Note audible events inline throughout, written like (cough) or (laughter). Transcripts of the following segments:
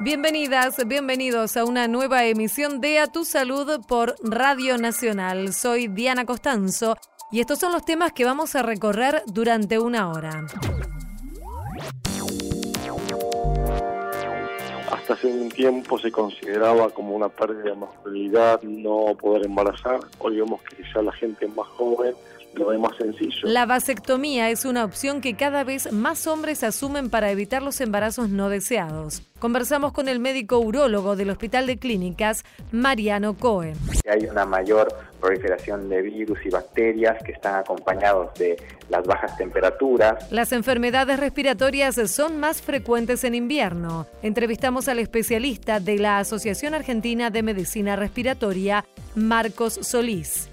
Bienvenidas, bienvenidos a una nueva emisión de A Tu Salud por Radio Nacional. Soy Diana Costanzo y estos son los temas que vamos a recorrer durante una hora. Hasta hace un tiempo se consideraba como una pérdida de masculinidad no poder embarazar. Hoy vemos que ya la gente más joven lo ve más sencillo. La vasectomía es una opción que cada vez más hombres asumen para evitar los embarazos no deseados. Conversamos con el médico urólogo del Hospital de Clínicas, Mariano Cohen. Hay una mayor proliferación de virus y bacterias que están acompañados de las bajas temperaturas. Las enfermedades respiratorias son más frecuentes en invierno. Entrevistamos al especialista de la Asociación Argentina de Medicina Respiratoria, Marcos Solís.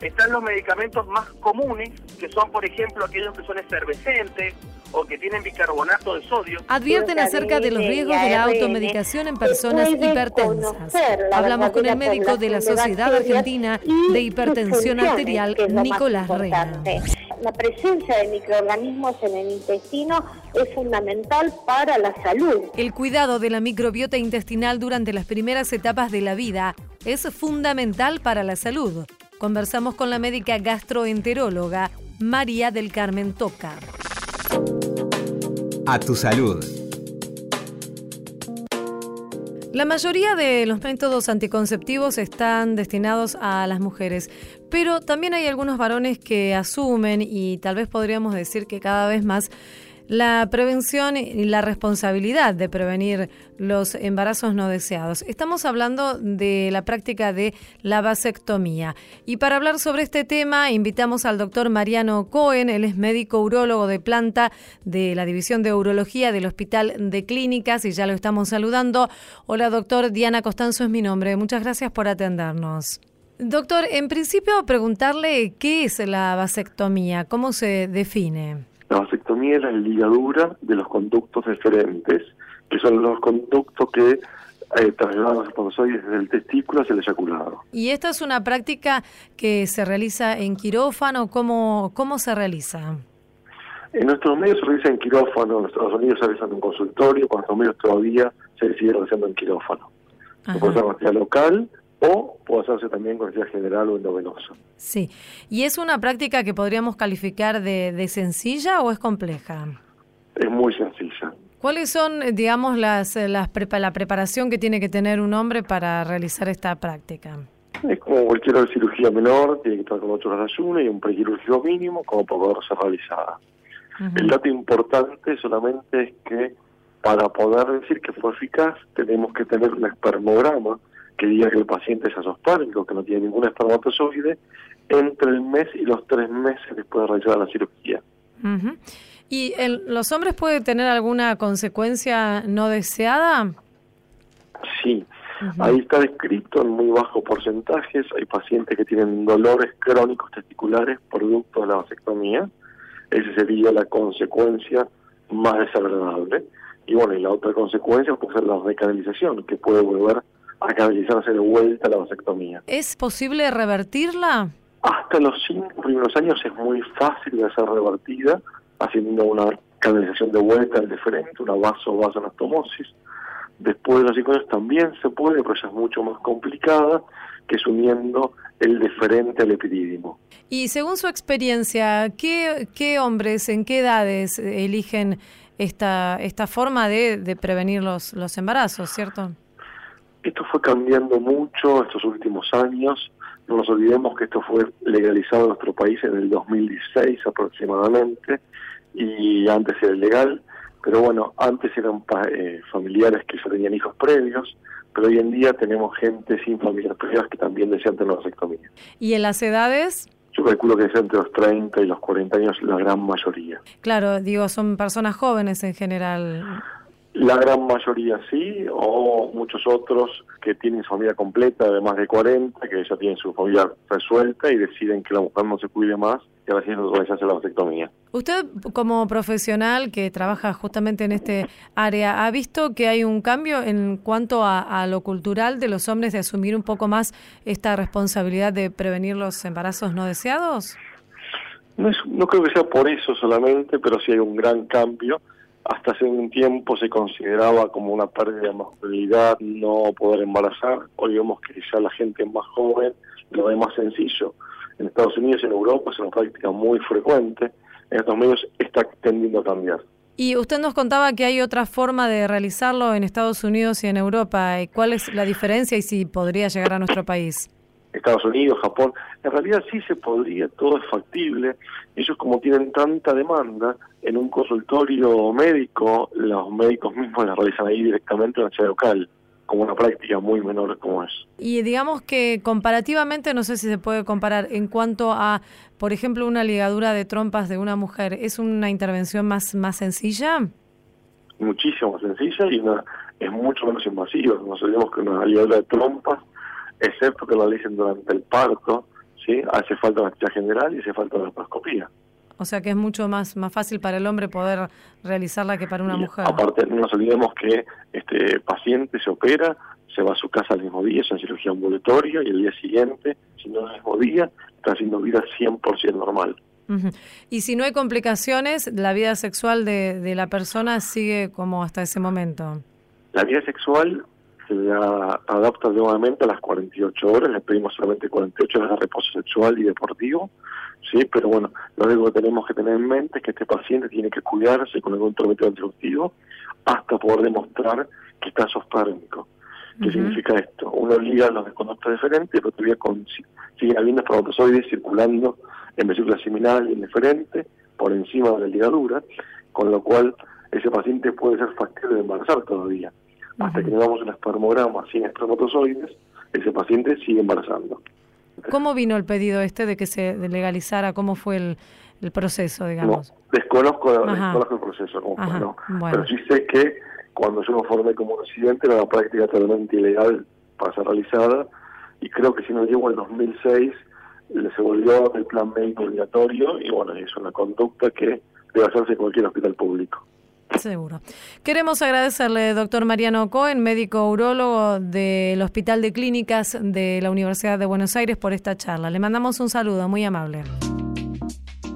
Están los medicamentos más comunes, que son, por ejemplo, aquellos que son efervescentes o que tienen bicarbonato de sodio. Advierten acerca de los riesgos de la automedicación en personas hipertensas. Hablamos con el médico de la Sociedad Argentina de Hipertensión Arterial, Nicolás Reina. La presencia de microorganismos en el intestino es fundamental para la salud. El cuidado de la microbiota intestinal durante las primeras etapas de la vida es fundamental para la salud. Conversamos con la médica gastroenteróloga María del Carmen Toca. A tu salud. La mayoría de los métodos anticonceptivos están destinados a las mujeres, pero también hay algunos varones que asumen y tal vez podríamos decir que cada vez más la prevención y la responsabilidad de prevenir los embarazos no deseados. Estamos hablando de la práctica de la vasectomía. Y para hablar sobre este tema, invitamos al doctor Mariano Cohen, él es médico urólogo de planta de la División de Urología del Hospital de Clínicas y ya lo estamos saludando. Hola doctor, Diana Costanzo es mi nombre. Muchas gracias por atendernos. Doctor, en principio preguntarle qué es la vasectomía, cómo se define. La vasectomía es la ligadura de los conductos deferentes, que son los conductos que eh, trasladan los espermatozoides desde el testículo hacia el eyaculado. ¿Y esta es una práctica que se realiza en quirófano? ¿Cómo, cómo se realiza? En nuestros medios se realiza en quirófano, en Estados Unidos se realiza en un consultorio, con nuestros medios todavía se sigue realizando en quirófano. Se puede hacer local o puede hacerse también con necesidad general o endovenosa. Sí. ¿Y es una práctica que podríamos calificar de, de sencilla o es compleja? Es muy sencilla. ¿Cuáles son, eh, digamos, las, eh, las la preparación que tiene que tener un hombre para realizar esta práctica? Es como cualquier cirugía menor, tiene que estar con ocho horas de ayuno y un prequirúrgico mínimo como para poder ser realizada. El dato importante solamente es que para poder decir que fue eficaz tenemos que tener un espermograma que diga que el paciente es asospármico, que no tiene ningún espermatozoide, entre el mes y los tres meses después de realizar la cirugía. ¿Y los hombres pueden tener alguna consecuencia no deseada? Sí, ahí está descrito en muy bajos porcentajes. Hay pacientes que tienen dolores crónicos testiculares producto de la vasectomía. Esa sería la consecuencia más desagradable. Y bueno, y la otra consecuencia puede ser la recanalización, que puede volver a canalizarse de vuelta la vasectomía. ¿Es posible revertirla? Hasta los cinco primeros años es muy fácil de ser revertida, haciendo una canalización de vuelta al deferente, una vaso-vasoanastomosis. Después de los cinco años también se puede, pero ya es mucho más complicada, que es uniendo el deferente al epidídimo. Y según su experiencia, ¿qué, qué hombres, en qué edades eligen esta, esta forma de, de prevenir los, los embarazos, cierto? Esto fue cambiando mucho estos últimos años. No nos olvidemos que esto fue legalizado en nuestro país en el 2016 aproximadamente y antes era ilegal. Pero bueno, antes eran eh, familiares que ya tenían hijos previos, pero hoy en día tenemos gente sin familias previas que también desean tener vasectomía. ¿Y en las edades? Yo calculo que es entre los 30 y los 40 años la gran mayoría. Claro, digo, son personas jóvenes en general. La gran mayoría sí, o muchos otros que tienen su familia completa de más de 40, que ya tienen su familia resuelta y deciden que la mujer no se cuide más y ahora sí se hace la vasectomía. Usted como profesional que trabaja justamente en este área, ¿ha visto que hay un cambio en cuanto a, lo cultural de los hombres de asumir un poco más esta responsabilidad de prevenir los embarazos no deseados? No, no creo que sea por eso solamente, pero sí hay un gran cambio hasta hace un tiempo se consideraba como una pérdida de masculinidad no poder embarazar. Hoy vemos que ya la gente más joven lo ve más sencillo. En Estados Unidos y en Europa es una práctica muy frecuente. En estos medios está tendiendo a cambiar. Y usted nos contaba que hay otra forma de realizarlo en Estados Unidos y en Europa. ¿Cuál es la diferencia y si podría llegar a nuestro país? Estados Unidos, Japón, en realidad sí se podría, todo es factible. Ellos como tienen tanta demanda, en un consultorio médico, los médicos mismos la realizan ahí directamente en la ciudad local, como una práctica muy menor como es. Y digamos que comparativamente, no sé si se puede comparar, en cuanto a, por ejemplo, una ligadura de trompas de una mujer, ¿es una intervención más, más sencilla? Muchísimo más sencilla y una, es mucho menos invasiva. Nos sabemos que una ligadura de trompas excepto que lo realicen durante el parto, ¿sí? hace falta anestesia general y hace falta la laparoscopía. O sea que es mucho más más fácil para el hombre poder realizarla que para una mujer. Aparte, no nos olvidemos que este paciente se opera, se va a su casa el mismo día, es una cirugía ambulatoria, y el día siguiente, si no es el mismo día, está haciendo vida 100% normal. Y si no hay complicaciones, la vida sexual de, de la persona sigue como hasta ese momento. La vida sexual se la adapta nuevamente a las 48 horas, le pedimos solamente 48 horas de reposo sexual y deportivo, sí, pero bueno, lo único que tenemos que tener en mente es que este paciente tiene que cuidarse con algún tratamiento anticonceptivo hasta poder demostrar que está sospármico. ¿Qué significa esto? Uno liga los de conducta diferente, pero todavía con, sigue habiendo espermatozoides circulando en vesícula seminal y en diferente por encima de la ligadura, con lo cual ese paciente puede ser factible de embarazar todavía hasta que le damos un espermograma sin espermatozoides, ese paciente sigue embarazando. ¿Cómo vino el pedido este de que se legalizara? ¿Cómo fue el, el proceso, digamos? desconozco, desconozco, el proceso, fue, no. pero sí sé que cuando yo me formé como residente era una práctica totalmente ilegal para ser realizada y creo que si no llego al 2006 se volvió el plan médico obligatorio y bueno, es una conducta que debe hacerse en cualquier hospital público. Seguro. Queremos agradecerle, doctor Mariano Cohen, médico urólogo del Hospital de Clínicas de la Universidad de Buenos Aires, por esta charla. Le mandamos un saludo muy amable.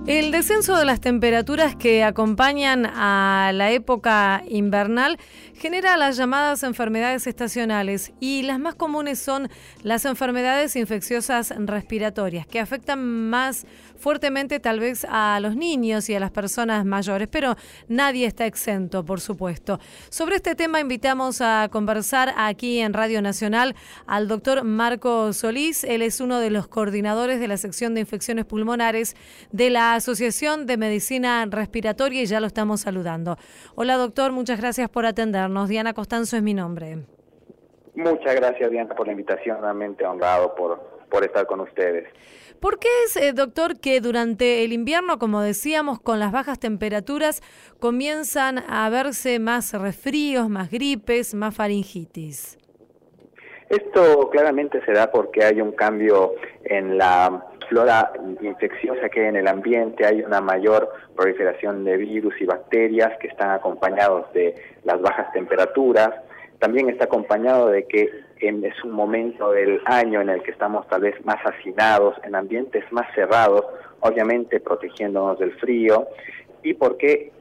El descenso de las temperaturas que acompañan a la época invernal genera las llamadas enfermedades estacionales y las más comunes son las enfermedades infecciosas respiratorias que afectan más fuertemente tal vez a los niños y a las personas mayores, pero nadie está exento, por supuesto. Sobre este tema invitamos a conversar aquí en Radio Nacional al doctor Marco Solís. Él es uno de los coordinadores de la sección de infecciones pulmonares de la Asociación de Medicina Respiratoria y ya lo estamos saludando. Hola doctor, muchas gracias por atendernos. Diana Costanzo es mi nombre. Muchas gracias Diana por la invitación, realmente honrado por, por estar con ustedes. ¿Por qué es, eh, doctor, que durante el invierno, como decíamos, con las bajas temperaturas, comienzan a verse más resfríos, más gripes, más faringitis? Esto claramente se da porque hay un cambio en la flora infecciosa que en el ambiente, hay una mayor proliferación de virus y bacterias que están acompañados de las bajas temperaturas. También está acompañado de que es un momento del año en el que estamos tal vez más hacinados, en ambientes más cerrados, obviamente protegiéndonos del frío, y porque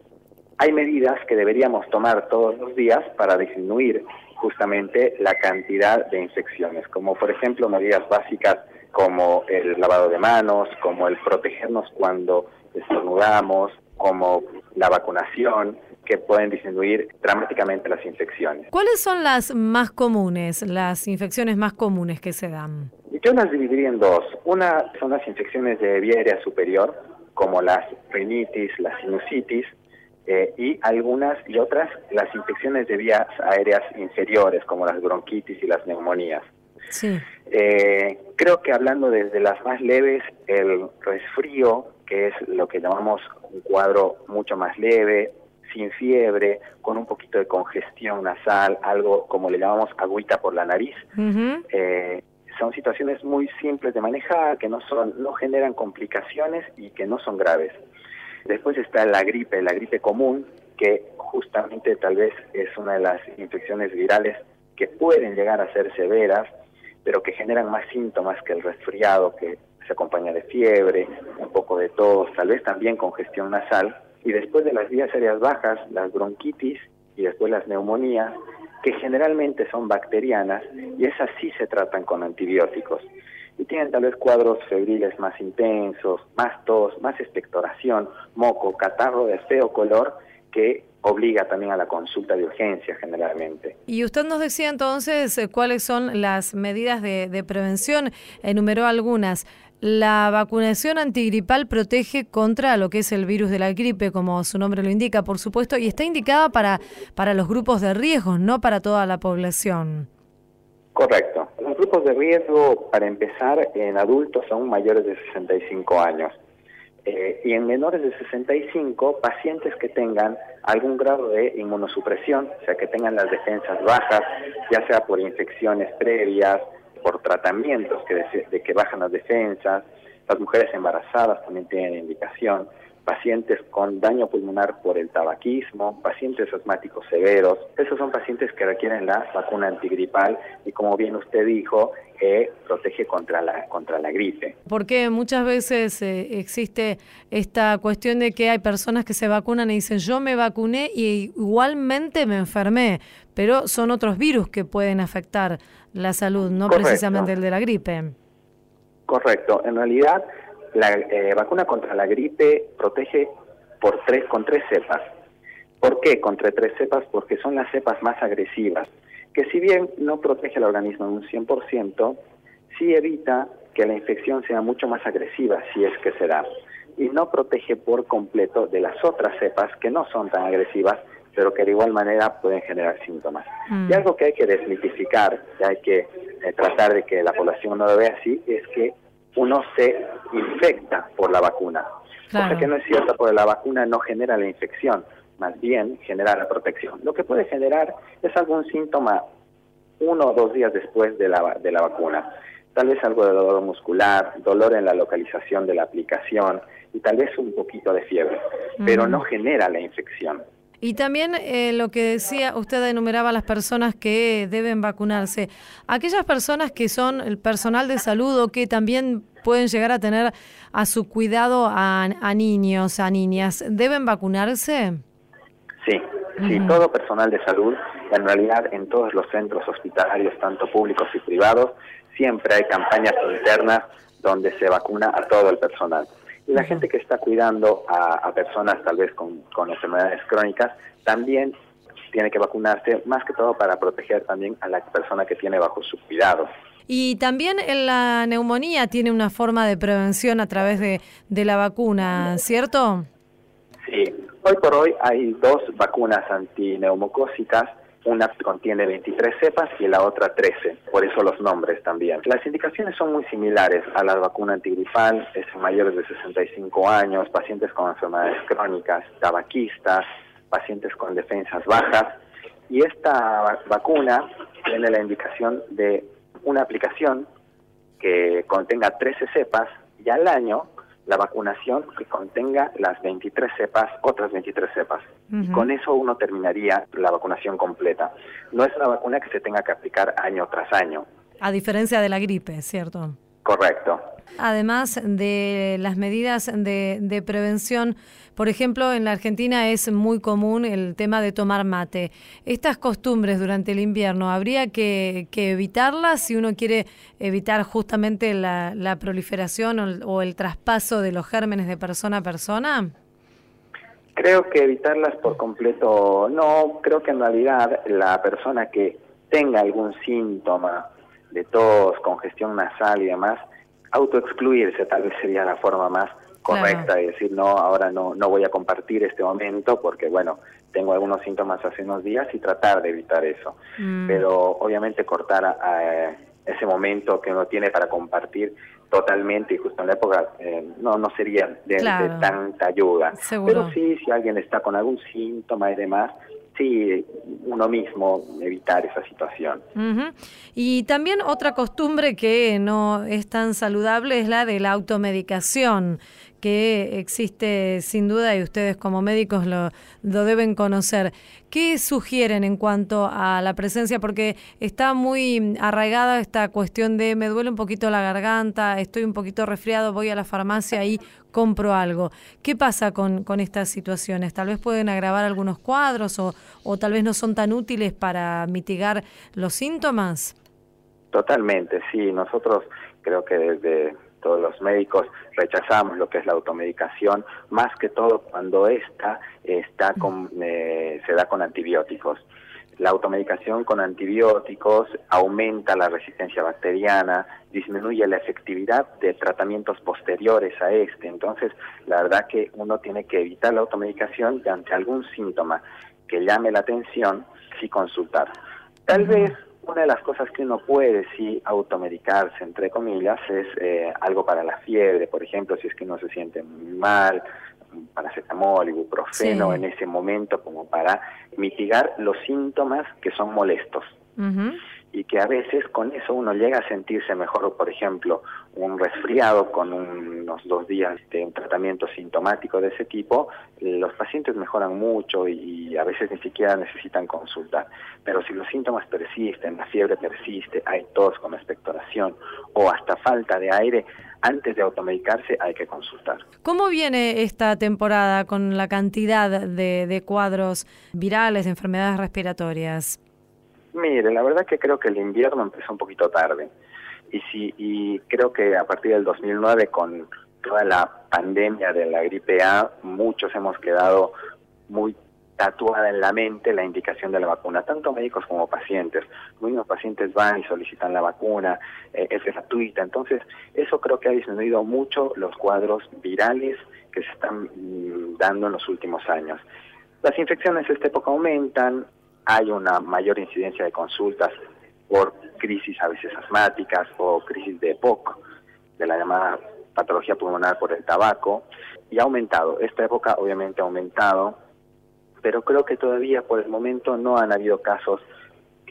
hay medidas que deberíamos tomar todos los días para disminuir justamente la cantidad de infecciones, como por ejemplo medidas básicas como el lavado de manos, como el protegernos cuando estornudamos, como la vacunación, que pueden disminuir dramáticamente las infecciones. ¿Cuáles son las más comunes, las infecciones más comunes que se dan? Yo las dividiría en dos. Una son las infecciones de vía aérea superior, como las rinitis, la sinusitis, eh, y algunas y otras las infecciones de vías aéreas inferiores, como las bronquitis y las neumonías. Sí. Eh, creo que hablando desde las más leves, el resfrío, que es lo que llamamos un cuadro mucho más leve, sin fiebre, con un poquito de congestión nasal, algo como le llamamos agüita por la nariz. Eh, son situaciones muy simples de manejar, que no son, no generan complicaciones y que no son graves. Después está la gripe, la gripe común, que justamente tal vez es una de las infecciones virales que pueden llegar a ser severas, pero que generan más síntomas que el resfriado, que se acompaña de fiebre, un poco de tos, tal vez también congestión nasal y después de las vías aéreas bajas, las bronquitis y después las neumonías, que generalmente son bacterianas y esas sí se tratan con antibióticos. Y tienen tal vez cuadros febriles más intensos, más tos, más expectoración, moco, catarro de feo color que obliga también a la consulta de urgencia generalmente. Y usted nos decía entonces eh, cuáles son las medidas de, de prevención, enumeró algunas. La vacunación antigripal protege contra lo que es el virus de la gripe, como su nombre lo indica, por supuesto, y está indicada para, para los grupos de riesgo, no para toda la población. Correcto. Los grupos de riesgo, para empezar, en adultos son mayores de 65 años. Eh, y en menores de 65, pacientes que tengan algún grado de inmunosupresión, o sea, que tengan las defensas bajas, ya sea por infecciones previas, por tratamientos que de, que bajan las defensas, las mujeres embarazadas también tienen indicación, pacientes con daño pulmonar por el tabaquismo, pacientes asmáticos severos. Esos son pacientes que requieren la vacuna antigripal y como bien usted dijo, eh, protege contra la, contra la gripe. Porque muchas veces eh, existe esta cuestión de que hay personas que se vacunan y dicen yo me vacuné y igualmente me enfermé, pero son otros virus que pueden afectar la salud, no precisamente el de la gripe. Correcto, en realidad la eh, vacuna contra la gripe protege por tres, con tres cepas. ¿Por qué contra tres cepas? Porque son las cepas más agresivas, que si bien no protege al organismo en un 100%, sí evita que la infección sea mucho más agresiva, si es que se da. Y no protege por completo de las otras cepas que no son tan agresivas, pero que de igual manera pueden generar síntomas. Mm. Y algo que hay que desmitificar, que hay que eh, tratar de que la población no lo vea así, es que uno se infecta por la vacuna. Cosa que no es cierto, porque la vacuna no genera la infección, más bien genera la protección. Lo que puede generar es algún síntoma uno o dos días después de la, de la vacuna. Tal vez algo de dolor muscular, dolor en la localización de la aplicación y tal vez un poquito de fiebre, pero no genera la infección. Y también eh, lo que decía, usted enumeraba las personas que deben vacunarse. Aquellas personas que son el personal de salud o que también pueden llegar a tener a su cuidado a, niños, a niñas, ¿deben vacunarse? Sí, sí, todo personal de salud, en realidad en todos los centros hospitalarios, tanto públicos y privados, siempre hay campañas internas donde se vacuna a todo el personal. Y la gente que está cuidando a, personas tal vez con, enfermedades crónicas también tiene que vacunarse, más que todo para proteger también a la persona que tiene bajo su cuidado. Y también en la neumonía tiene una forma de prevención a través de, de la vacuna, ¿cierto? Sí, hoy por hoy hay dos vacunas antineumocósicas una contiene 23 cepas y la otra 13, por eso los nombres también. Las indicaciones son muy similares a la vacuna antigripal, es en mayores de 65 años, pacientes con enfermedades crónicas, tabaquistas, pacientes con defensas bajas. Y esta vacuna tiene la indicación de una aplicación que contenga 13 cepas y al año la vacunación que contenga las 23 cepas, otras 23 cepas. Con eso uno terminaría la vacunación completa. No es una vacuna que se tenga que aplicar año tras año. A diferencia de la gripe, ¿cierto? Correcto. Además de las medidas de, de, prevención, por ejemplo, en la Argentina es muy común el tema de tomar mate. Estas costumbres durante el invierno, ¿habría que, evitarlas si uno quiere evitar justamente la, la proliferación o el, traspaso de los gérmenes de persona a persona? Creo que evitarlas por completo no, creo que en realidad la persona que tenga algún síntoma de tos, congestión nasal y demás, autoexcluirse tal vez sería la forma más correcta y decir, no, ahora no, no voy a compartir este momento porque, bueno, tengo algunos síntomas hace unos días y tratar de evitar eso. Mm. Pero obviamente cortar a, ese momento que uno tiene para compartir totalmente y justo en la época eh, no no sería de, tanta ayuda. Pero sí, si alguien está con algún síntoma y demás, sí, uno mismo evitar esa situación. Y también otra costumbre que no es tan saludable es la de la automedicación, que existe sin duda y ustedes como médicos lo, deben conocer. ¿Qué sugieren en cuanto a la presencia? Porque está muy arraigada esta cuestión de me duele un poquito la garganta, estoy un poquito resfriado, voy a la farmacia y compro algo. ¿Qué pasa con, con estas situaciones? Tal vez pueden agravar algunos cuadros o, o tal vez no son tan útiles para mitigar los síntomas. Totalmente, sí. Nosotros creo que desde todos los médicos rechazamos lo que es la automedicación, más que todo cuando esta está con, eh, se da con antibióticos. La automedicación con antibióticos aumenta la resistencia bacteriana, disminuye la efectividad de tratamientos posteriores a este. Entonces, la verdad que uno tiene que evitar la automedicación y ante algún síntoma que llame la atención, sí consultar. Tal vez una de las cosas que uno puede sí automedicarse, entre comillas, es eh, algo para la fiebre, por ejemplo, si es que uno se siente muy mal, paracetamol, ibuprofeno en ese momento como para mitigar los síntomas que son molestos. Y que a veces con eso uno llega a sentirse mejor, por ejemplo, un resfriado con unos dos días de un tratamiento sintomático de ese tipo, los pacientes mejoran mucho y a veces ni siquiera necesitan consultar. Pero si los síntomas persisten, la fiebre persiste, hay tos con expectoración o hasta falta de aire, antes de automedicarse hay que consultar. ¿Cómo viene esta temporada con la cantidad de, de cuadros virales, de enfermedades respiratorias? Mire, la verdad que creo que el invierno empezó un poquito tarde. Y, sí, y creo que a partir del 2009, con toda la pandemia de la gripe A, muchos hemos quedado muy tatuada en la mente la indicación de la vacuna, tanto médicos como pacientes. Muchos pacientes van y solicitan la vacuna, eh, es gratuita, entonces eso creo que ha disminuido mucho los cuadros virales que se están mm, dando en los últimos años. Las infecciones de esta época aumentan, hay una mayor incidencia de consultas por crisis a veces asmáticas o crisis de EPOC, de la llamada patología pulmonar por el tabaco, y ha aumentado. Esta época obviamente ha aumentado, pero creo que todavía por el momento no han habido casos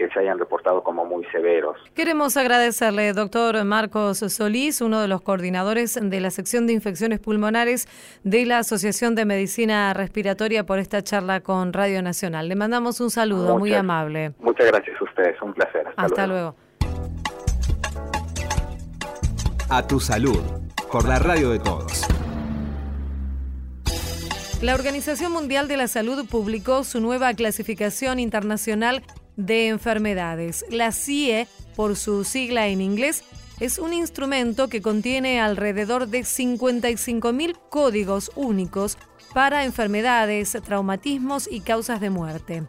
que se hayan reportado como muy severos. Queremos agradecerle, doctor Marcos Solís, uno de los coordinadores de la sección de infecciones pulmonares de la Asociación de Medicina Respiratoria, por esta charla con Radio Nacional. Le mandamos un saludo muy amable. Muchas gracias a ustedes, un placer. Hasta, luego. A tu salud, por la radio de todos. La Organización Mundial de la Salud publicó su nueva clasificación internacional de enfermedades. La CIE, por su sigla en inglés, es un instrumento que contiene alrededor de 55.000 códigos únicos para enfermedades, traumatismos y causas de muerte.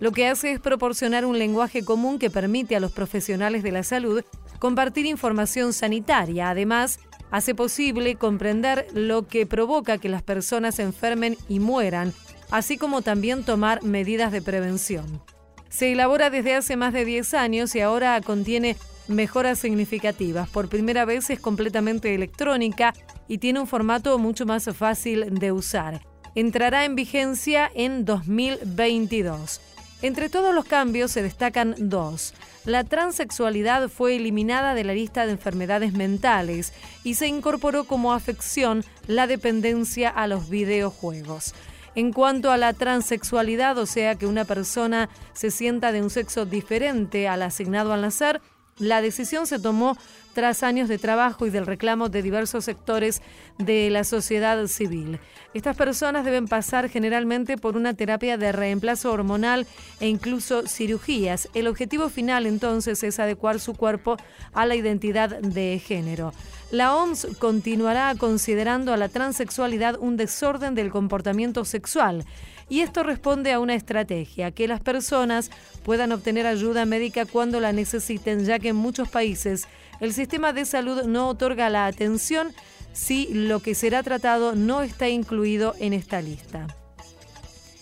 Lo que hace es proporcionar un lenguaje común que permite a los profesionales de la salud compartir información sanitaria. Además, hace posible comprender lo que provoca que las personas enfermen y mueran, así como también tomar medidas de prevención. Se elabora desde hace más de 10 años y ahora contiene mejoras significativas. Por primera vez es completamente electrónica y tiene un formato mucho más fácil de usar. Entrará en vigencia en 2022. Entre todos los cambios se destacan dos. La transexualidad fue eliminada de la lista de enfermedades mentales y se incorporó como afección la dependencia a los videojuegos. En cuanto a la transexualidad, o sea que una persona se sienta de un sexo diferente al asignado al nacer, la decisión se tomó tras años de trabajo y del reclamo de diversos sectores de la sociedad civil. Estas personas deben pasar generalmente por una terapia de reemplazo hormonal e incluso cirugías. El objetivo final entonces es adecuar su cuerpo a la identidad de género. La OMS continuará considerando a la transexualidad un desorden del comportamiento sexual y esto responde a una estrategia, que las personas puedan obtener ayuda médica cuando la necesiten, ya que en muchos países el sistema de salud no otorga la atención si lo que será tratado no está incluido en esta lista.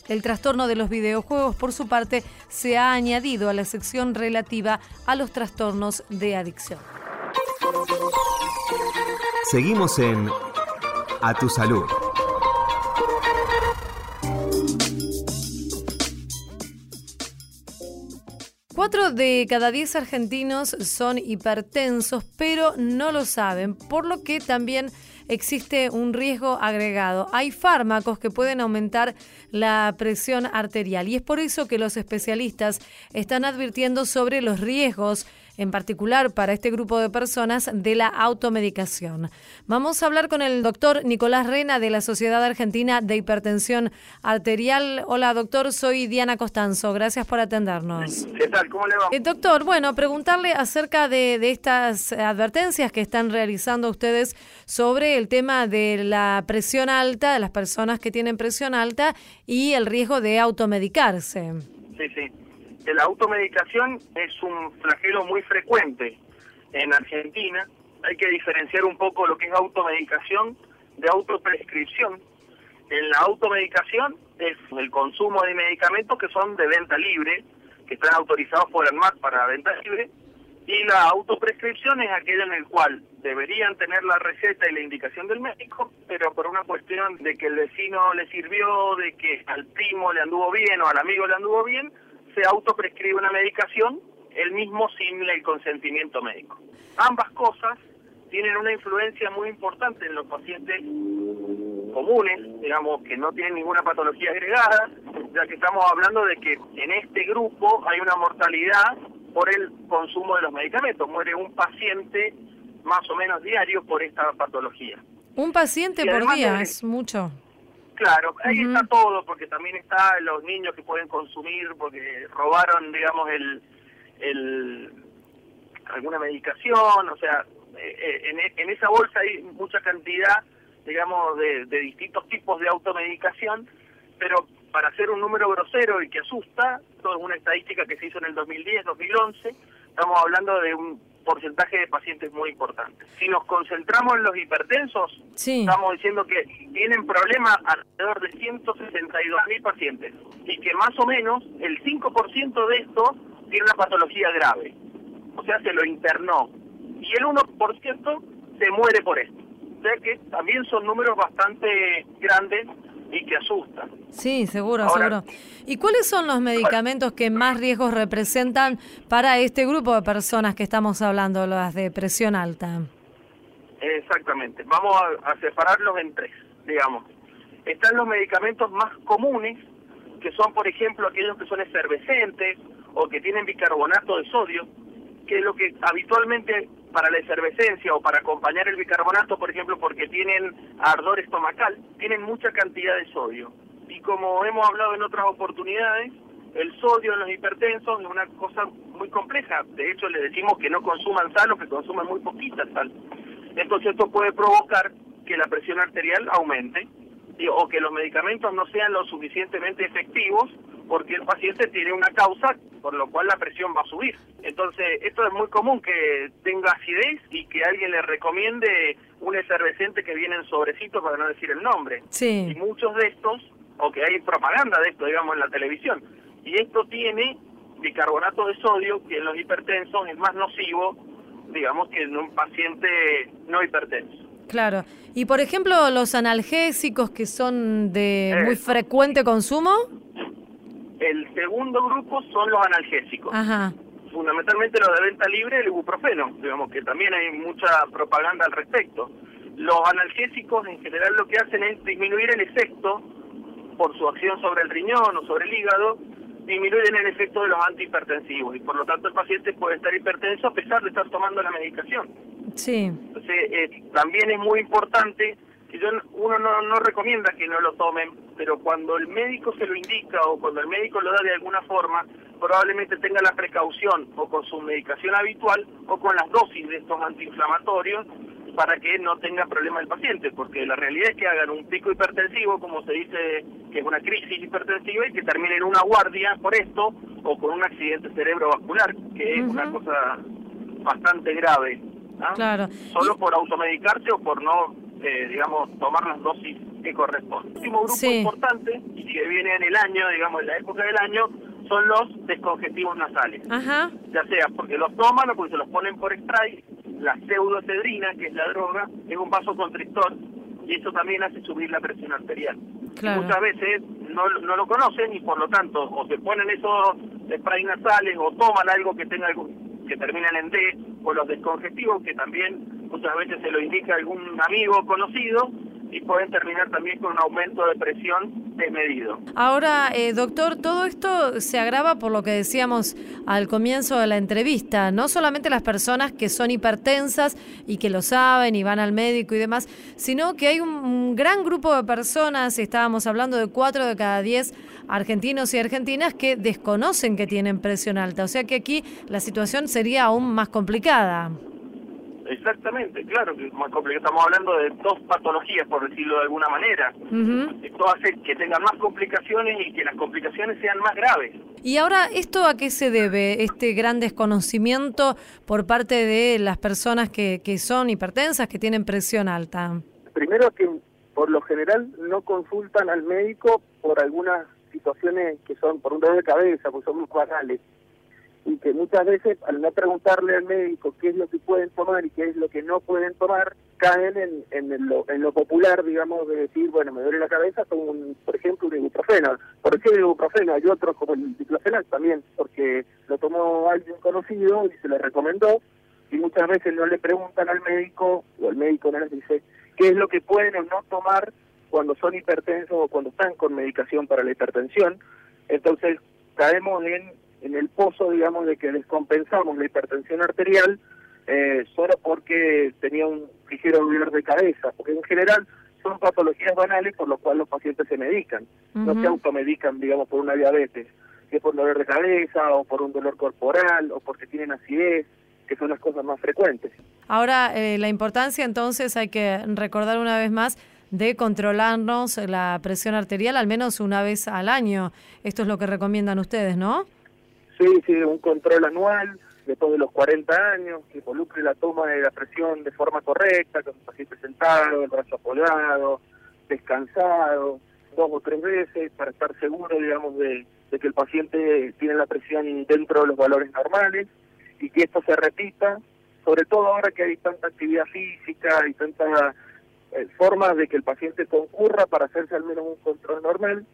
El trastorno de los videojuegos, por su parte, se ha añadido a la sección relativa a los trastornos de adicción. Seguimos en A Tu Salud. Cuatro de cada diez argentinos son hipertensos, pero no lo saben, por lo que también existe un riesgo agregado. Hay fármacos que pueden aumentar la presión arterial y es por eso que los especialistas están advirtiendo sobre los riesgos en particular para este grupo de personas, de la automedicación. Vamos a hablar con el doctor Nicolás Rena de la Sociedad Argentina de Hipertensión Arterial. Hola, doctor, soy Diana Costanzo. Gracias por atendernos. ¿Qué tal? ¿Cómo le va? Eh, doctor, bueno, preguntarle acerca de, de estas advertencias que están realizando ustedes sobre el tema de la presión alta, de las personas que tienen presión alta y el riesgo de automedicarse. Sí, sí la automedicación es un flagelo muy frecuente en Argentina. Hay que diferenciar un poco lo que es automedicación de autoprescripción. En la automedicación es el consumo de medicamentos que son de venta libre, que están autorizados por MAC para venta libre, y la autoprescripción es aquella en el cual deberían tener la receta y la indicación del médico, pero por una cuestión de que el vecino le sirvió, de que al primo le anduvo bien o al amigo le anduvo bien, se autoprescribe una medicación, el mismo sin el consentimiento médico. Ambas cosas tienen una influencia muy importante en los pacientes comunes, digamos, que no tienen ninguna patología agregada, ya que estamos hablando de que en este grupo hay una mortalidad por el consumo de los medicamentos. Muere un paciente más o menos diario por esta patología. Un paciente por día, es mucho. Claro, ahí está todo, porque también está los niños que pueden consumir, porque robaron, digamos, el, el alguna medicación, o sea, eh, eh, en, en, esa bolsa hay mucha cantidad, digamos, de, de distintos tipos de automedicación, pero para hacer un número grosero y que asusta, todo es una estadística que se hizo en el 2010, 2011, estamos hablando de un porcentaje de pacientes muy importante. Si nos concentramos en los hipertensos, estamos diciendo que tienen problemas alrededor de 162 mil pacientes y que más o menos el 5% de estos tiene una patología grave, o sea, se lo internó, y el 1% se muere por esto. O sea que también son números bastante grandes y que asustan. Sí, seguro, seguro. ¿Y cuáles son los medicamentos que más riesgos representan para este grupo de personas que estamos hablando, las de presión alta? Exactamente. Vamos a, separarlos en tres, digamos. Están los medicamentos más comunes, que son, por ejemplo, aquellos que son efervescentes o que tienen bicarbonato de sodio, que es lo que habitualmente para la efervescencia o para acompañar el bicarbonato, por ejemplo, porque tienen ardor estomacal, tienen mucha cantidad de sodio. Y como hemos hablado en otras oportunidades, el sodio en los hipertensos es una cosa muy compleja. De hecho, le decimos que no consuman sal o que consuman muy poquita sal. Entonces esto puede provocar que la presión arterial aumente o que los medicamentos no sean lo suficientemente efectivos porque el paciente tiene una causa por lo cual la presión va a subir. Entonces, esto es muy común que tenga acidez y que alguien le recomiende un efervescente que viene en sobrecito para no decir el nombre. Sí. Y muchos de estos, o que hay propaganda de esto, digamos, en la televisión. Y esto tiene bicarbonato de sodio, que en los hipertensos es más nocivo, digamos, que en un paciente no hipertenso. Claro. Y por ejemplo, los analgésicos que son de muy frecuente consumo. El segundo grupo son los analgésicos. Fundamentalmente los de venta libre, el ibuprofeno, digamos que también hay mucha propaganda al respecto. Los analgésicos en general lo que hacen es disminuir el efecto por su acción sobre el riñón o sobre el hígado, disminuyen el efecto de los antihipertensivos y por lo tanto el paciente puede estar hipertenso a pesar de estar tomando la medicación. Sí. Entonces, eh, también es muy importante que yo, uno no, no recomienda que no lo tomen, pero cuando el médico se lo indica o cuando el médico lo da de alguna forma, probablemente tenga la precaución o con su medicación habitual o con las dosis de estos antiinflamatorios para que no tenga problema el paciente, porque la realidad es que hagan un pico hipertensivo, como se dice que es una crisis hipertensiva, y que termine en una guardia por esto o con un accidente cerebrovascular, que es una cosa bastante grave. ¿ah? Claro. Solo por automedicarse o por no, eh, digamos, tomar las dosis que corresponden. El último grupo importante, y que viene en el año, digamos, en la época del año, son los descongestivos nasales. Ajá. Ya sea porque los toman o porque se los ponen por spray, la pseudoefedrina, que es la droga, es un vasoconstrictor y eso también hace subir la presión arterial. muchas veces no, no lo conocen y por lo tanto o se ponen esos spray nasales o toman algo que tenga algo que terminen en D o los descongestivos que también muchas veces se lo indica algún amigo conocido y pueden terminar también con un aumento de presión desmedido. Ahora, eh, doctor, todo esto se agrava por lo que decíamos al comienzo de la entrevista. No solamente las personas que son hipertensas y que lo saben y van al médico y demás, sino que hay un, gran grupo de personas, estábamos hablando de cuatro de cada diez argentinos y argentinas que desconocen que tienen presión alta. O sea que aquí la situación sería aún más complicada. Exactamente, claro que más complicado. Estamos hablando de dos patologías, por decirlo de alguna manera. Esto hace que tengan más complicaciones y que las complicaciones sean más graves. Y ahora, ¿esto a qué se debe, este gran desconocimiento por parte de las personas que, que son hipertensas, que tienen presión alta? Primero que por lo general no consultan al médico por algunas situaciones que son por un dolor de cabeza, porque son muy banales y que muchas veces al no preguntarle al médico qué es lo que pueden tomar y qué es lo que no pueden tomar, caen en, en, lo, en lo popular, digamos, de decir, bueno, me duele la cabeza, tomo, un, por ejemplo, un ibuprofeno. ¿Por qué ibuprofeno? Hay otros como el diclofenac también, porque lo tomó alguien conocido y se le recomendó, y muchas veces no le preguntan al médico, o el médico no les dice, qué es lo que pueden o no tomar cuando son hipertensos o cuando están con medicación para la hipertensión. Entonces, caemos en en el pozo, digamos, de que descompensamos la hipertensión arterial eh, solo porque tenía un ligero dolor de cabeza, porque en general son patologías banales por lo cual los pacientes se medican, no se automedican, digamos, por una diabetes, que es por dolor de cabeza o por un dolor corporal o porque tienen acidez, que son las cosas más frecuentes. Ahora, eh, la importancia entonces hay que recordar una vez más de controlarnos la presión arterial al menos una vez al año. Esto es lo que recomiendan ustedes, ¿no? Sí, sí, un control anual después de los 40 años que involucre la toma de la presión de forma correcta, con el paciente sentado, el brazo apoyado, descansado, dos o tres veces para estar seguro, digamos, de, que el paciente tiene la presión dentro de los valores normales y que esto se repita, sobre todo ahora que hay tanta actividad física y tantas eh, formas de que el paciente concurra para hacerse al menos un control normal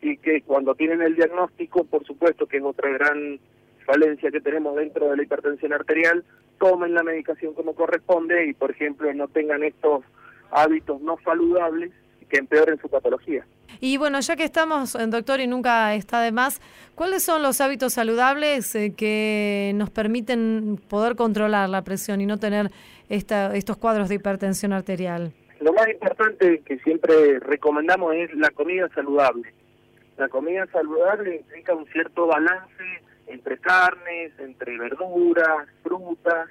y que cuando tienen el diagnóstico, por supuesto que es otra gran falencia que tenemos dentro de la hipertensión arterial, tomen la medicación como corresponde y, por ejemplo, no tengan estos hábitos no saludables que empeoren su patología. Y bueno, ya que estamos, eh, doctor, y nunca está de más, ¿cuáles son los hábitos saludables eh, que nos permiten poder controlar la presión y no tener esta, estos cuadros de hipertensión arterial? Lo más importante que siempre recomendamos es la comida saludable. La comida saludable implica un cierto balance entre carnes, entre verduras, frutas,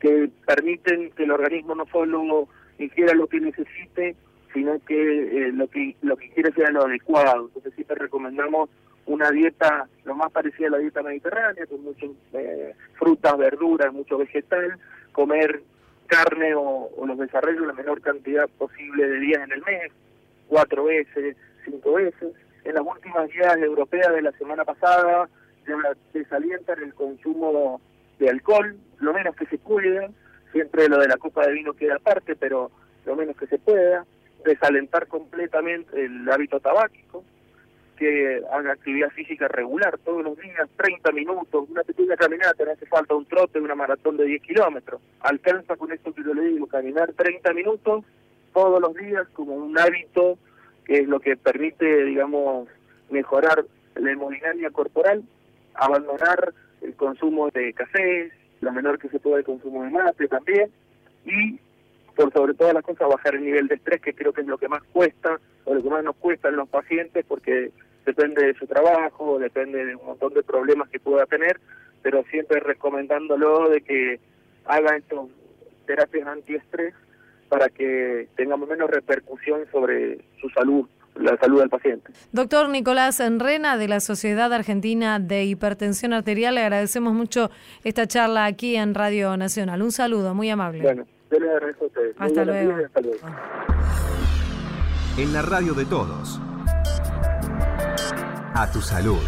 que permiten que el organismo no solo ingiera lo que necesite, sino que eh, lo que lo que quiere sea lo adecuado. Entonces siempre recomendamos una dieta lo más parecida a la dieta mediterránea, con muchas eh, frutas, verduras, mucho vegetal, comer carne o, o los desarrollos la menor cantidad posible de días en el mes, cuatro veces, cinco veces en las últimas guías europeas de la semana pasada ya desalientan el consumo de alcohol, lo menos que se cuida, siempre lo de la copa de vino queda aparte, pero lo menos que se pueda, desalentar completamente el hábito tabáquico, que haga actividad física regular todos los días, 30 minutos, una pequeña caminata, no hace falta un trote, una maratón de 10 kilómetros. Alcanza con esto que yo le digo, caminar 30 minutos todos los días como un hábito que es lo que permite, digamos, mejorar la hemodinamia corporal, abandonar el consumo de café, lo menor que se pueda el consumo de mate también, y por sobre todas las cosas bajar el nivel de estrés, que creo que es lo que más cuesta, o lo que más nos cuesta en los pacientes, porque depende de su trabajo, depende de un montón de problemas que pueda tener, pero siempre recomendándolo de que haga estas terapias antiestrés para que tengamos menos repercusión sobre su salud la salud del paciente. Doctor Nicolás Enrena de la Sociedad Argentina de Hipertensión Arterial, le agradecemos mucho esta charla aquí en Radio Nacional. Un saludo, muy amable. Bueno, yo les agradezco a ustedes. Hasta luego. hasta luego. En la radio de todos. A tu salud.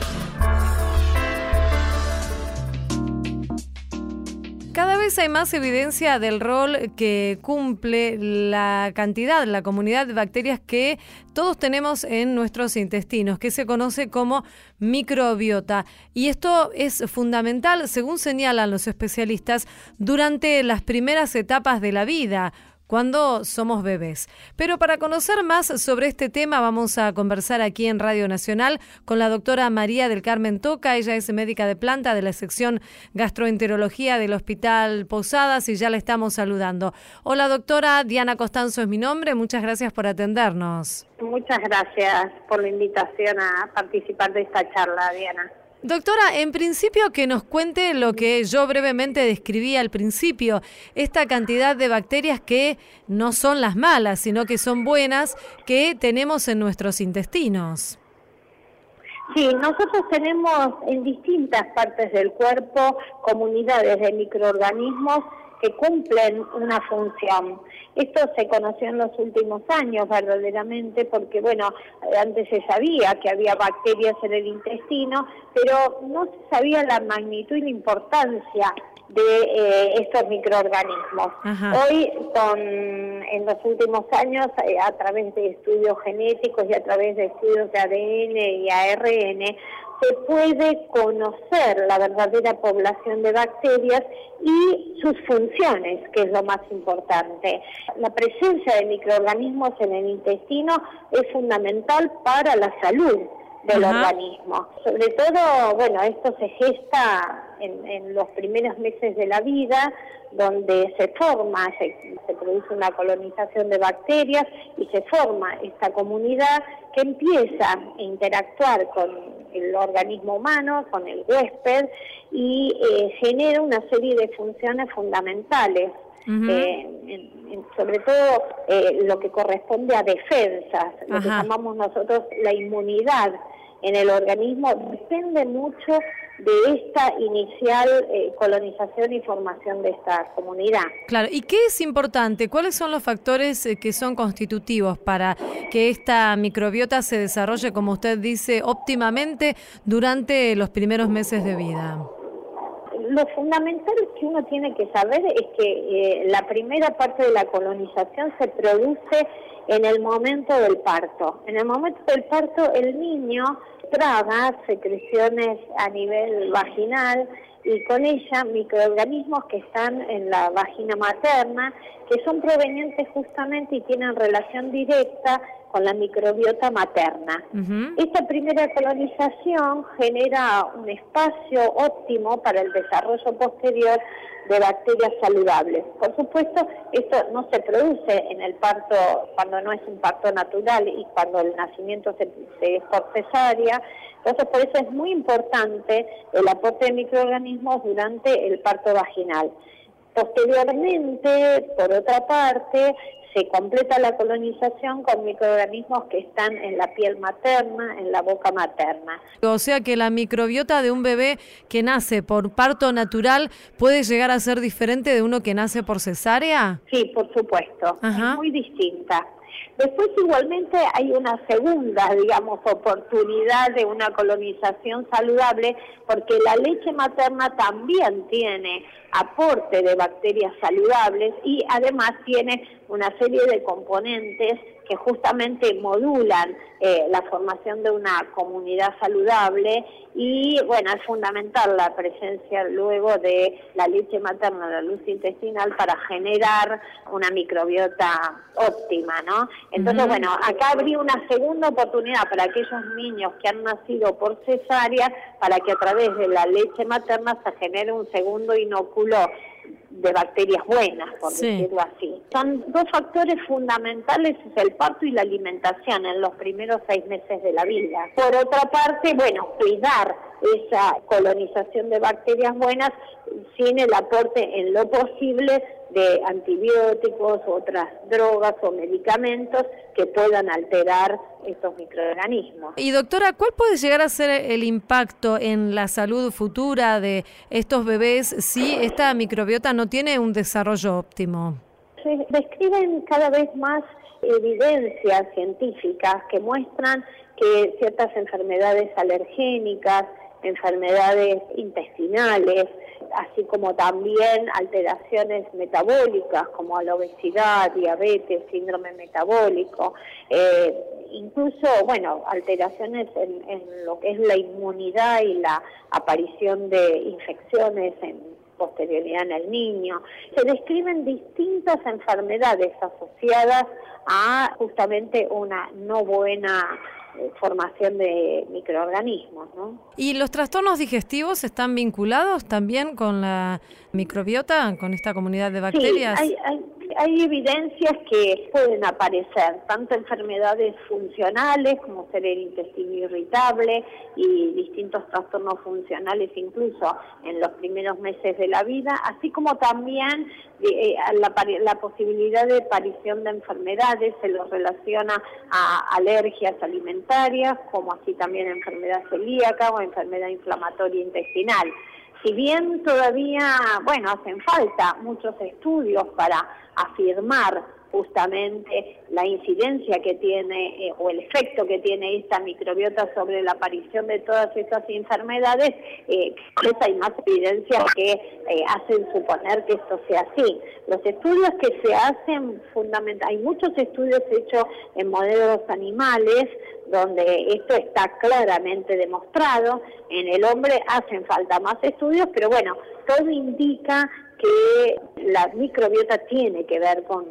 Vez vez hay más evidencia del rol que cumple la cantidad, la comunidad de bacterias que todos tenemos en nuestros intestinos, que se conoce como microbiota. Y esto es fundamental, según señalan los especialistas, durante las primeras etapas de la vida cuando somos bebés. Pero para conocer más sobre este tema vamos a conversar aquí en Radio Nacional con la doctora María del Carmen Toca. Ella es médica de planta de la sección gastroenterología del Hospital Posadas y ya la estamos saludando. Hola doctora, Diana Costanzo es mi nombre. Muchas gracias por atendernos. Muchas gracias por la invitación a participar de esta charla, Diana. Doctora, en principio que nos cuente lo que yo brevemente describí al principio, esta cantidad de bacterias que no son las malas, sino que son buenas, que tenemos en nuestros intestinos. Sí, nosotros tenemos en distintas partes del cuerpo comunidades de microorganismos que cumplen una función. Esto se conoció en los últimos años verdaderamente porque, bueno, antes se sabía que había bacterias en el intestino, pero no se sabía la magnitud y la importancia de eh, estos microorganismos. Hoy, en los últimos años, eh, a través de estudios genéticos y a través de estudios de ADN y ARN, se puede conocer la verdadera población de bacterias y sus funciones, que es lo más importante. La presencia de microorganismos en el intestino es fundamental para la salud del organismo. Sobre todo, bueno, esto se gesta en, los primeros meses de la vida, donde se forma, se, se, produce una colonización de bacterias y se forma esta comunidad que empieza a interactuar con el organismo humano, con el huésped, y eh, genera una serie de funciones fundamentales. Eh, sobre todo eh, lo que corresponde a defensas, lo que llamamos nosotros la inmunidad en el organismo, depende mucho de esta inicial eh, colonización y formación de esta comunidad. Claro, ¿y qué es importante? ¿Cuáles son los factores eh, que son constitutivos para que esta microbiota se desarrolle, como usted dice, óptimamente durante los primeros meses de vida? Lo fundamental que uno tiene que saber es que eh, la primera parte de la colonización se produce en el momento del parto. En el momento del parto el niño traga secreciones a nivel vaginal y con ella microorganismos que están en la vagina materna, que son provenientes justamente y tienen relación directa con la microbiota materna. Esta primera colonización genera un espacio óptimo para el desarrollo posterior de bacterias saludables. Por supuesto, esto no se produce en el parto cuando no es un parto natural y cuando el nacimiento se, es por. Entonces, por eso es muy importante el aporte de microorganismos durante el parto vaginal. Posteriormente, por otra parte, se completa la colonización con microorganismos que están en la piel materna, en la boca materna. O sea que la microbiota de un bebé que nace por parto natural puede llegar a ser diferente de uno que nace por cesárea? Sí, por supuesto. Es muy distinta. Después igualmente hay una segunda, digamos, oportunidad de una colonización saludable porque la leche materna también tiene aporte de bacterias saludables y además tiene una serie de componentes que justamente modulan eh, la formación de una comunidad saludable y bueno, es fundamental la presencia luego de la leche materna, la luz intestinal para generar una microbiota óptima, ¿no? Entonces, bueno, acá habría una segunda oportunidad para aquellos niños que han nacido por cesárea para que a través de la leche materna se genere un segundo inóculo de bacterias buenas, por decirlo así. Son dos factores fundamentales, es el parto y la alimentación en los primeros seis meses de la vida. Por otra parte, bueno, cuidar esa colonización de bacterias buenas sin el aporte en lo posible de antibióticos, otras drogas o medicamentos que puedan alterar estos microorganismos. Y doctora, ¿cuál puede llegar a ser el impacto en la salud futura de estos bebés si esta microbiota no tiene un desarrollo óptimo? Se describen cada vez más evidencias científicas que muestran que ciertas enfermedades alergénicas, enfermedades intestinales, así como también alteraciones metabólicas como la obesidad, diabetes, síndrome metabólico, eh, incluso, bueno, alteraciones en, en lo que es la inmunidad y la aparición de infecciones en posterioridad en el niño. Se describen distintas enfermedades asociadas a justamente una no buena formación de microorganismos. ¿no? ¿Y los trastornos digestivos están vinculados también con la microbiota, con esta comunidad de bacterias? Sí, hay, hay evidencias que pueden aparecer, tanto enfermedades funcionales como ser el intestino irritable y distintos trastornos funcionales incluso en los primeros meses de la vida, así como también eh, la, la, posibilidad de aparición de enfermedades, se los relaciona a alergias alimentarias, como así también enfermedad celíaca o enfermedad inflamatoria intestinal. Si bien todavía, bueno, hacen falta muchos estudios para afirmar justamente la incidencia que tiene eh, o el efecto que tiene esta microbiota sobre la aparición de todas estas enfermedades, eh, pues hay más evidencias que eh, hacen suponer que esto sea así. Los estudios que se hacen fundamental, hay muchos estudios hechos en modelos animales donde esto está claramente demostrado. En el hombre hacen falta más estudios, pero bueno, todo indica que la microbiota tiene que ver con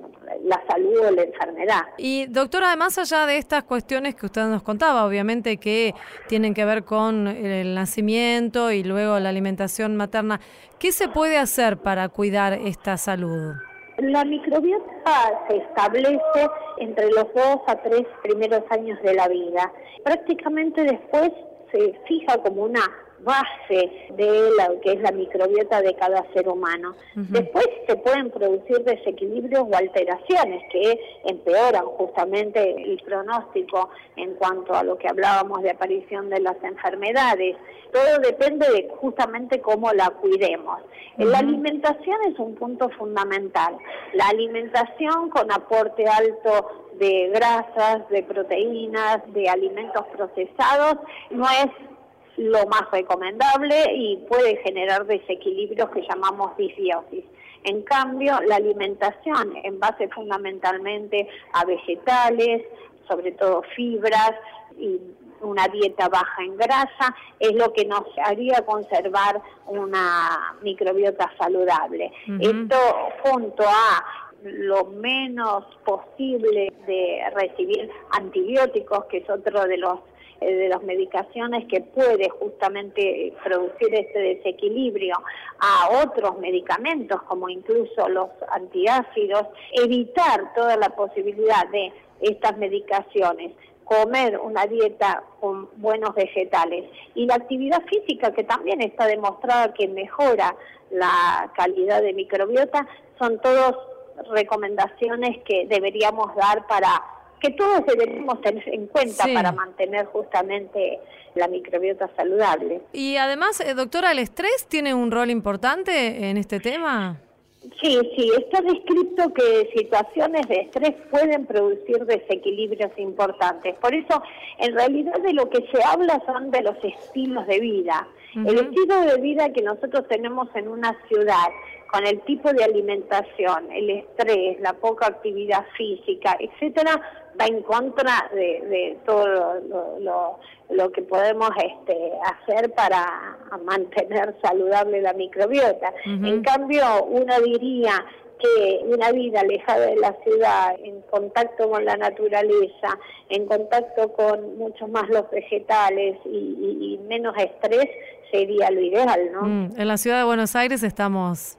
la salud o la enfermedad. Y doctora, además allá de estas cuestiones que usted nos contaba, obviamente que tienen que ver con el nacimiento y luego la alimentación materna, ¿qué se puede hacer para cuidar esta salud? La microbiota se establece entre los dos a tres primeros años de la vida. Prácticamente después se fija como una base de lo que es la microbiota de cada ser humano. Después se pueden producir desequilibrios o alteraciones que empeoran justamente el pronóstico en cuanto a lo que hablábamos de aparición de las enfermedades. Todo depende de justamente cómo la cuidemos. La alimentación es un punto fundamental. La alimentación con aporte alto de grasas, de proteínas, de alimentos procesados, no es lo más recomendable y puede generar desequilibrios que llamamos disbiosis. En cambio, la alimentación en base fundamentalmente a vegetales, sobre todo fibras y una dieta baja en grasa, es lo que nos haría conservar una microbiota saludable. Esto junto a lo menos posible de recibir antibióticos, que es otro de los de las medicaciones que puede justamente producir este desequilibrio a otros medicamentos como incluso los antiácidos, evitar toda la posibilidad de estas medicaciones comer una dieta con buenos vegetales. Y la actividad física que también está demostrada que mejora la calidad de microbiota son todos recomendaciones que deberíamos dar para que todos debemos tener en cuenta para mantener justamente la microbiota saludable. Y además, eh, doctora, ¿el estrés tiene un rol importante en este tema? Sí, sí, está descrito que situaciones de estrés pueden producir desequilibrios importantes. Por eso, en realidad de lo que se habla son de los estilos de vida. El estilo de vida que nosotros tenemos en una ciudad, con el tipo de alimentación, el estrés, la poca actividad física, etcétera, va en contra de, todo lo, que podemos este, hacer para mantener saludable la microbiota. En cambio, uno diría que una vida alejada de la ciudad, en contacto con la naturaleza, en contacto con muchos más los vegetales y, menos estrés, sería lo ideal, ¿no? Mm, en la ciudad de Buenos Aires estamos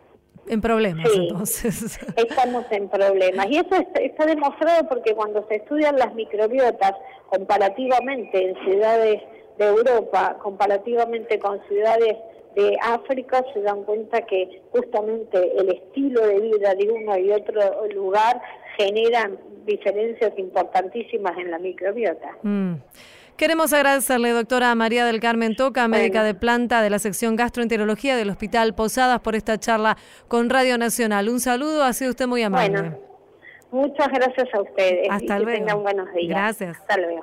en problemas, entonces. (laughs) Estamos en problemas. Y eso está, demostrado porque cuando se estudian las microbiotas comparativamente en ciudades de Europa, comparativamente con ciudades de África, se dan cuenta que justamente el estilo de vida de uno y otro lugar generan diferencias importantísimas en la microbiota. Mm. Queremos agradecerle, doctora María del Carmen Toca, médica de planta de la sección gastroenterología del Hospital Posadas, por esta charla con Radio Nacional. Un saludo, ha sido usted muy amable. Bueno, muchas gracias a ustedes. Hasta luego. Que tengan buenos días. Gracias. Hasta luego.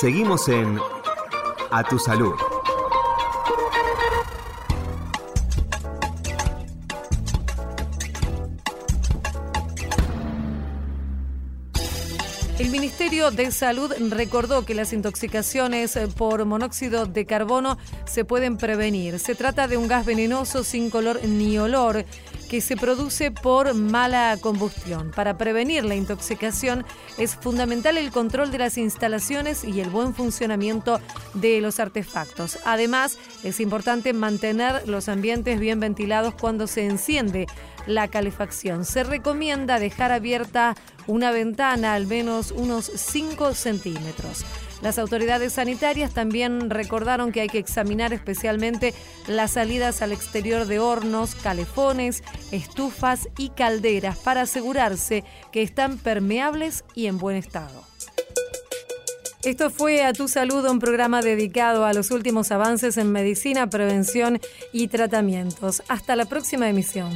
Seguimos en A Tu Salud. Ministerio de Salud recordó que las intoxicaciones por monóxido de carbono se pueden prevenir. Se trata de un gas venenoso sin color ni olor que se produce por mala combustión. Para prevenir la intoxicación es fundamental el control de las instalaciones y el buen funcionamiento de los artefactos. Además, es importante mantener los ambientes bien ventilados cuando se enciende la calefacción. Se recomienda dejar abierta una ventana al menos unos 5 centímetros. Las autoridades sanitarias también recordaron que hay que examinar especialmente las salidas al exterior de hornos, calefones, estufas y calderas para asegurarse que están permeables y en buen estado. Esto fue A Tu Salud, un programa dedicado a los últimos avances en medicina, prevención y tratamientos. Hasta la próxima emisión.